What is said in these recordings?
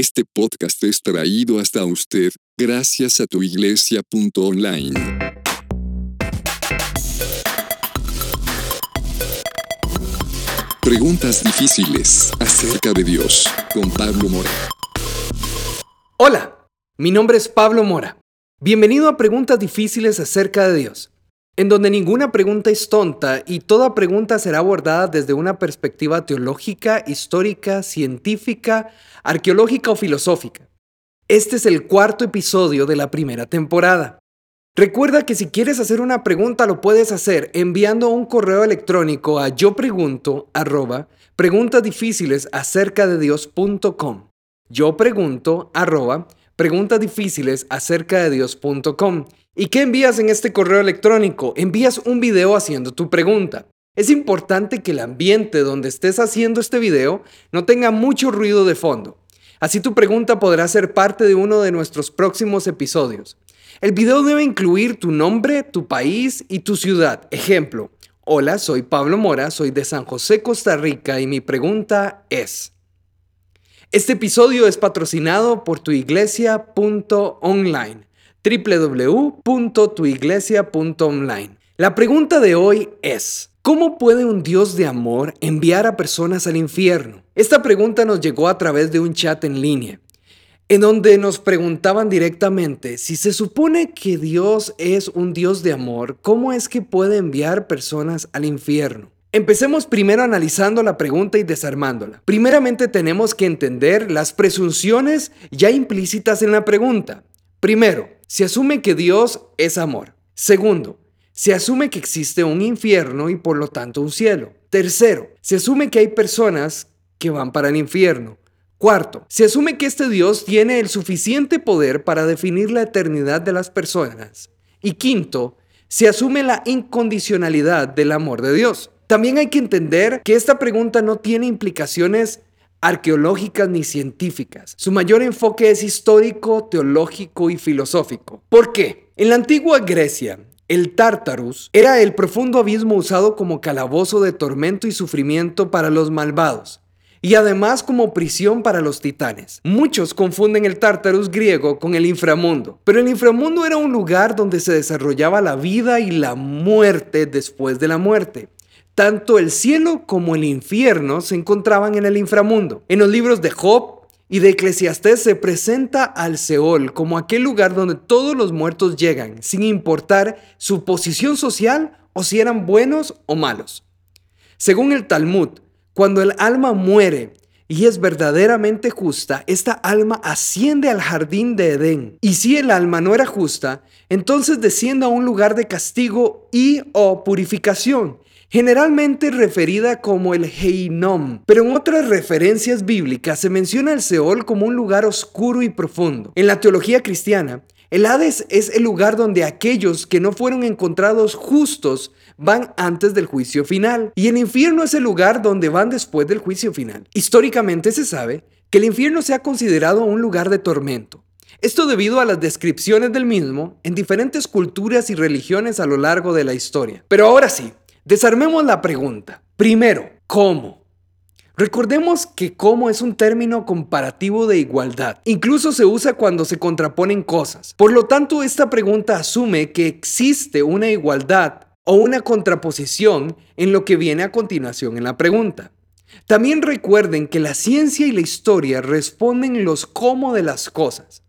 Este podcast es traído hasta usted gracias a tuiglesia.online. Preguntas difíciles acerca de Dios con Pablo Mora. Hola, mi nombre es Pablo Mora. Bienvenido a Preguntas difíciles acerca de Dios, en donde ninguna pregunta es tonta y toda pregunta será abordada desde una perspectiva teológica, histórica, científica, arqueológica o filosófica. Este es el cuarto episodio de la primera temporada. Recuerda que si quieres hacer una pregunta lo puedes hacer enviando un correo electrónico a yo pregunto preguntas difíciles acerca de Dios.com. Yo pregunto preguntas difíciles acerca de Dios.com. ¿Y qué envías en este correo electrónico? Envías un video haciendo tu pregunta. Es importante que el ambiente donde estés haciendo este video no tenga mucho ruido de fondo. Así tu pregunta podrá ser parte de uno de nuestros próximos episodios. El video debe incluir tu nombre, tu país y tu ciudad. Ejemplo, hola, soy Pablo Mora, soy de San José, Costa Rica y mi pregunta es... Este episodio es patrocinado por tuiglesia.online, www.tuiglesia.online. La pregunta de hoy es, ¿cómo puede un Dios de amor enviar a personas al infierno? Esta pregunta nos llegó a través de un chat en línea, en donde nos preguntaban directamente, si se supone que Dios es un Dios de amor, ¿cómo es que puede enviar personas al infierno? Empecemos primero analizando la pregunta y desarmándola. Primeramente tenemos que entender las presunciones ya implícitas en la pregunta. Primero, se asume que Dios es amor. Segundo, se asume que existe un infierno y por lo tanto un cielo. Tercero, se asume que hay personas que van para el infierno. Cuarto, se asume que este Dios tiene el suficiente poder para definir la eternidad de las personas. Y quinto, se asume la incondicionalidad del amor de Dios. También hay que entender que esta pregunta no tiene implicaciones arqueológicas ni científicas. Su mayor enfoque es histórico, teológico y filosófico. ¿Por qué? En la antigua Grecia, el Tártarus era el profundo abismo usado como calabozo de tormento y sufrimiento para los malvados y además como prisión para los titanes. Muchos confunden el Tártarus griego con el inframundo, pero el inframundo era un lugar donde se desarrollaba la vida y la muerte después de la muerte. Tanto el cielo como el infierno se encontraban en el inframundo. En los libros de Job y de Eclesiastés se presenta al Seol como aquel lugar donde todos los muertos llegan, sin importar su posición social o si eran buenos o malos. Según el Talmud, cuando el alma muere y es verdaderamente justa, esta alma asciende al jardín de Edén. Y si el alma no era justa, entonces desciende a un lugar de castigo y o purificación generalmente referida como el Heinom, pero en otras referencias bíblicas se menciona el Seol como un lugar oscuro y profundo. En la teología cristiana, el Hades es el lugar donde aquellos que no fueron encontrados justos van antes del juicio final, y el infierno es el lugar donde van después del juicio final. Históricamente se sabe que el infierno se ha considerado un lugar de tormento. Esto debido a las descripciones del mismo en diferentes culturas y religiones a lo largo de la historia. Pero ahora sí, Desarmemos la pregunta. Primero, ¿cómo? Recordemos que cómo es un término comparativo de igualdad. Incluso se usa cuando se contraponen cosas. Por lo tanto, esta pregunta asume que existe una igualdad o una contraposición en lo que viene a continuación en la pregunta. También recuerden que la ciencia y la historia responden los cómo de las cosas.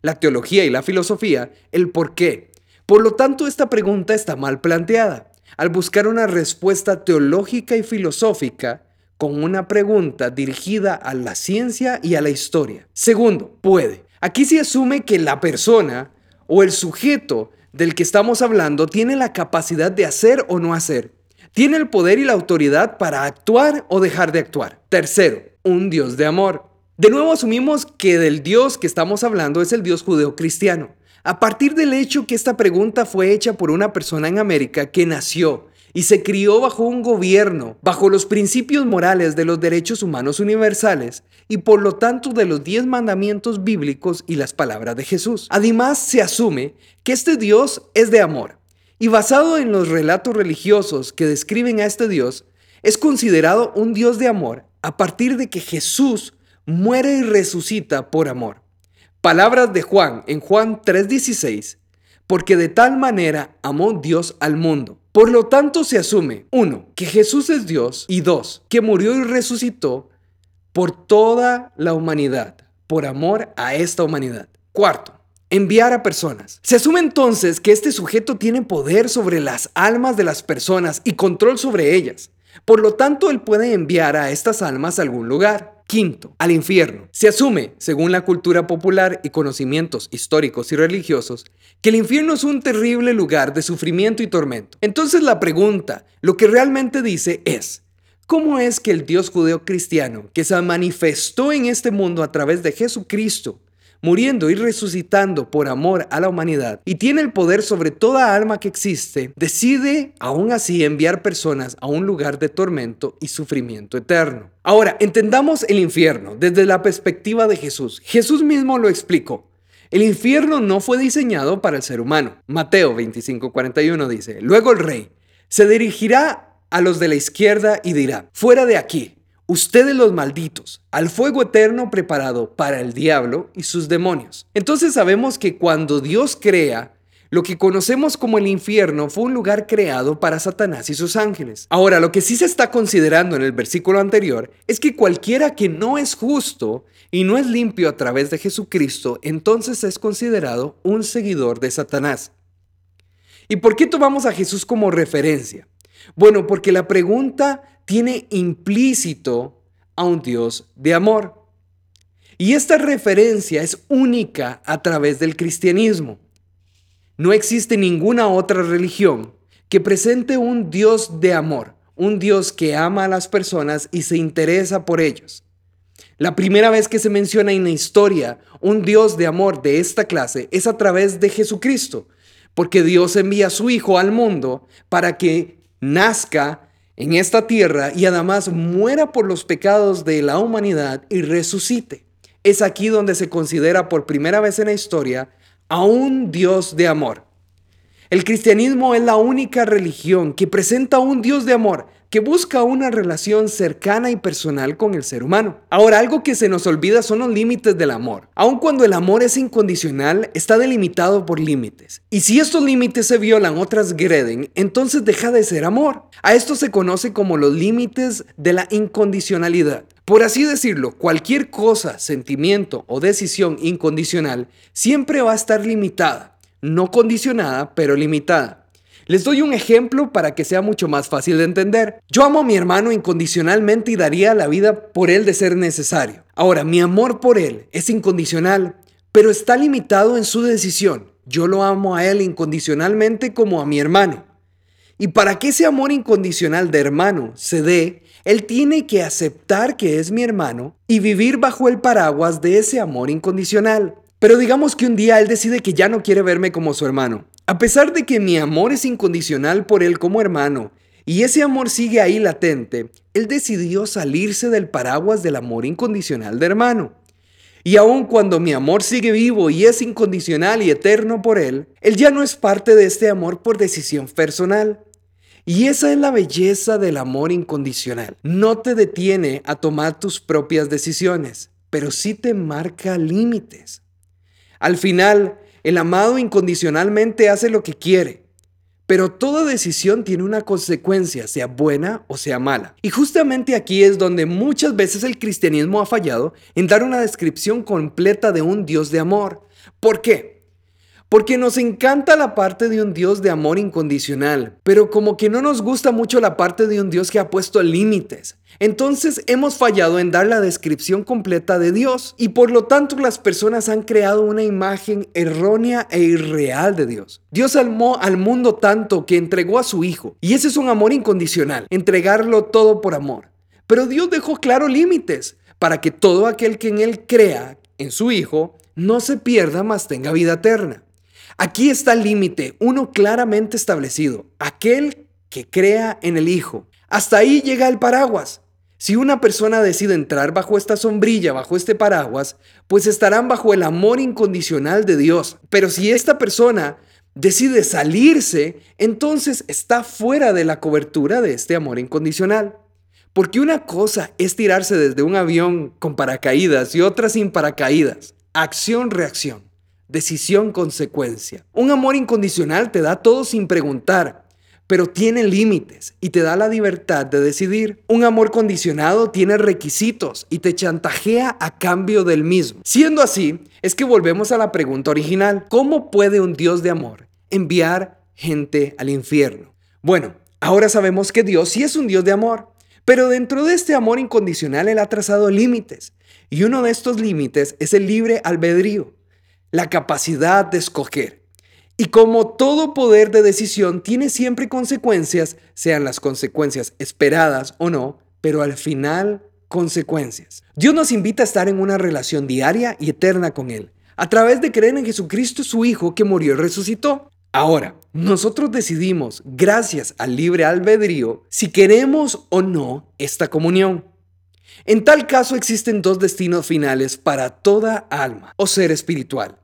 La teología y la filosofía, el por qué. Por lo tanto, esta pregunta está mal planteada al buscar una respuesta teológica y filosófica con una pregunta dirigida a la ciencia y a la historia. Segundo, puede. Aquí se asume que la persona o el sujeto del que estamos hablando tiene la capacidad de hacer o no hacer. Tiene el poder y la autoridad para actuar o dejar de actuar. Tercero, un Dios de amor. De nuevo asumimos que del Dios que estamos hablando es el Dios judeo-cristiano. A partir del hecho que esta pregunta fue hecha por una persona en América que nació y se crió bajo un gobierno, bajo los principios morales de los derechos humanos universales y por lo tanto de los diez mandamientos bíblicos y las palabras de Jesús. Además, se asume que este Dios es de amor y basado en los relatos religiosos que describen a este Dios, es considerado un Dios de amor a partir de que Jesús muere y resucita por amor. Palabras de Juan en Juan 3:16, porque de tal manera amó Dios al mundo. Por lo tanto se asume, uno, que Jesús es Dios y dos, que murió y resucitó por toda la humanidad, por amor a esta humanidad. Cuarto, enviar a personas. Se asume entonces que este sujeto tiene poder sobre las almas de las personas y control sobre ellas. Por lo tanto, él puede enviar a estas almas a algún lugar. Quinto, al infierno. Se asume, según la cultura popular y conocimientos históricos y religiosos, que el infierno es un terrible lugar de sufrimiento y tormento. Entonces la pregunta, lo que realmente dice es, ¿cómo es que el Dios judeo cristiano, que se manifestó en este mundo a través de Jesucristo, muriendo y resucitando por amor a la humanidad y tiene el poder sobre toda alma que existe, decide aún así enviar personas a un lugar de tormento y sufrimiento eterno. Ahora, entendamos el infierno desde la perspectiva de Jesús. Jesús mismo lo explicó. El infierno no fue diseñado para el ser humano. Mateo 25:41 dice, luego el rey se dirigirá a los de la izquierda y dirá, fuera de aquí ustedes los malditos, al fuego eterno preparado para el diablo y sus demonios. Entonces sabemos que cuando Dios crea, lo que conocemos como el infierno fue un lugar creado para Satanás y sus ángeles. Ahora, lo que sí se está considerando en el versículo anterior es que cualquiera que no es justo y no es limpio a través de Jesucristo, entonces es considerado un seguidor de Satanás. ¿Y por qué tomamos a Jesús como referencia? Bueno, porque la pregunta tiene implícito a un Dios de amor. Y esta referencia es única a través del cristianismo. No existe ninguna otra religión que presente un Dios de amor, un Dios que ama a las personas y se interesa por ellos. La primera vez que se menciona en la historia un Dios de amor de esta clase es a través de Jesucristo, porque Dios envía a su Hijo al mundo para que nazca en esta tierra y además muera por los pecados de la humanidad y resucite. Es aquí donde se considera por primera vez en la historia a un Dios de amor. El cristianismo es la única religión que presenta a un Dios de amor que busca una relación cercana y personal con el ser humano. Ahora, algo que se nos olvida son los límites del amor. Aun cuando el amor es incondicional, está delimitado por límites. Y si estos límites se violan o transgreden, entonces deja de ser amor. A esto se conoce como los límites de la incondicionalidad. Por así decirlo, cualquier cosa, sentimiento o decisión incondicional siempre va a estar limitada, no condicionada, pero limitada. Les doy un ejemplo para que sea mucho más fácil de entender. Yo amo a mi hermano incondicionalmente y daría la vida por él de ser necesario. Ahora, mi amor por él es incondicional, pero está limitado en su decisión. Yo lo amo a él incondicionalmente como a mi hermano. Y para que ese amor incondicional de hermano se dé, él tiene que aceptar que es mi hermano y vivir bajo el paraguas de ese amor incondicional. Pero digamos que un día él decide que ya no quiere verme como su hermano a pesar de que mi amor es incondicional por él como hermano, y ese amor sigue ahí latente, él decidió salirse del paraguas del amor incondicional de hermano. Y aun cuando mi amor sigue vivo y es incondicional y eterno por él, él ya no es parte de este amor por decisión personal. Y esa es la belleza del amor incondicional. No te detiene a tomar tus propias decisiones, pero sí te marca límites. Al final, el amado incondicionalmente hace lo que quiere, pero toda decisión tiene una consecuencia, sea buena o sea mala. Y justamente aquí es donde muchas veces el cristianismo ha fallado en dar una descripción completa de un Dios de amor. ¿Por qué? Porque nos encanta la parte de un Dios de amor incondicional, pero como que no nos gusta mucho la parte de un Dios que ha puesto límites. Entonces hemos fallado en dar la descripción completa de Dios y por lo tanto las personas han creado una imagen errónea e irreal de Dios. Dios amó al mundo tanto que entregó a su Hijo y ese es un amor incondicional, entregarlo todo por amor. Pero Dios dejó claro límites para que todo aquel que en Él crea en su Hijo no se pierda, mas tenga vida eterna. Aquí está el límite, uno claramente establecido, aquel que crea en el Hijo. Hasta ahí llega el paraguas. Si una persona decide entrar bajo esta sombrilla, bajo este paraguas, pues estarán bajo el amor incondicional de Dios. Pero si esta persona decide salirse, entonces está fuera de la cobertura de este amor incondicional. Porque una cosa es tirarse desde un avión con paracaídas y otra sin paracaídas. Acción-reacción. Decisión-consecuencia. Un amor incondicional te da todo sin preguntar, pero tiene límites y te da la libertad de decidir. Un amor condicionado tiene requisitos y te chantajea a cambio del mismo. Siendo así, es que volvemos a la pregunta original. ¿Cómo puede un Dios de amor enviar gente al infierno? Bueno, ahora sabemos que Dios sí es un Dios de amor. Pero dentro de este amor incondicional Él ha trazado límites. Y uno de estos límites es el libre albedrío, la capacidad de escoger. Y como todo poder de decisión tiene siempre consecuencias, sean las consecuencias esperadas o no, pero al final consecuencias. Dios nos invita a estar en una relación diaria y eterna con Él, a través de creer en Jesucristo su Hijo que murió y resucitó. Ahora, nosotros decidimos, gracias al libre albedrío, si queremos o no esta comunión. En tal caso existen dos destinos finales para toda alma o ser espiritual.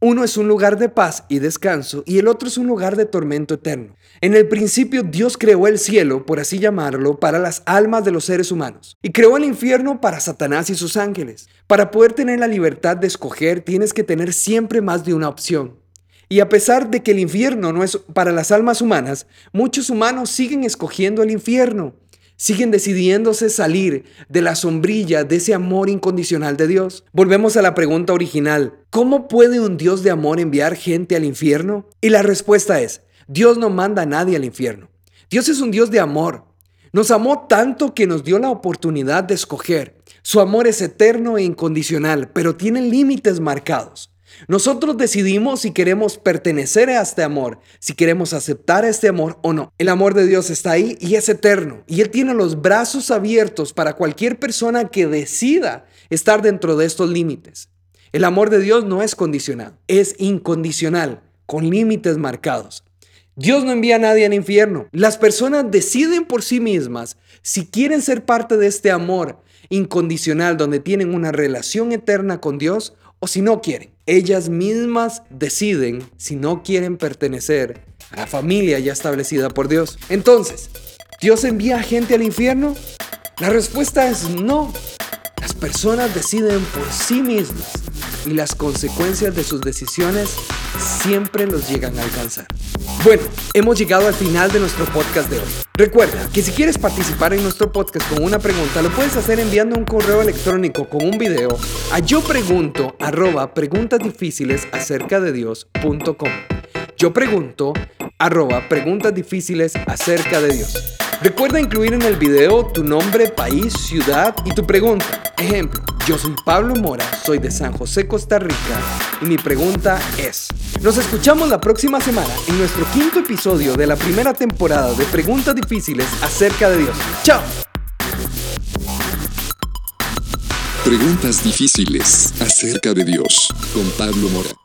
Uno es un lugar de paz y descanso y el otro es un lugar de tormento eterno. En el principio Dios creó el cielo, por así llamarlo, para las almas de los seres humanos y creó el infierno para Satanás y sus ángeles. Para poder tener la libertad de escoger tienes que tener siempre más de una opción. Y a pesar de que el infierno no es para las almas humanas, muchos humanos siguen escogiendo el infierno, siguen decidiéndose salir de la sombrilla de ese amor incondicional de Dios. Volvemos a la pregunta original, ¿cómo puede un Dios de amor enviar gente al infierno? Y la respuesta es, Dios no manda a nadie al infierno. Dios es un Dios de amor. Nos amó tanto que nos dio la oportunidad de escoger. Su amor es eterno e incondicional, pero tiene límites marcados. Nosotros decidimos si queremos pertenecer a este amor, si queremos aceptar este amor o no. El amor de Dios está ahí y es eterno. Y Él tiene los brazos abiertos para cualquier persona que decida estar dentro de estos límites. El amor de Dios no es condicionado, es incondicional, con límites marcados. Dios no envía a nadie al infierno. Las personas deciden por sí mismas si quieren ser parte de este amor incondicional donde tienen una relación eterna con Dios o si no quieren. Ellas mismas deciden si no quieren pertenecer a la familia ya establecida por Dios. Entonces, ¿Dios envía gente al infierno? La respuesta es no. Las personas deciden por sí mismas y las consecuencias de sus decisiones siempre los llegan a alcanzar. Bueno, hemos llegado al final de nuestro podcast de hoy. Recuerda que si quieres participar en nuestro podcast con una pregunta, lo puedes hacer enviando un correo electrónico con un video a yo pregunto arroba preguntas difíciles acerca de Dios.com. Yo pregunto arroba preguntas difíciles acerca de Dios. Recuerda incluir en el video tu nombre, país, ciudad y tu pregunta. Ejemplo, yo soy Pablo Mora, soy de San José, Costa Rica y mi pregunta es, nos escuchamos la próxima semana en nuestro quinto episodio de la primera temporada de Preguntas Difíciles acerca de Dios. ¡Chao! Preguntas difíciles acerca de Dios con Pablo Mora.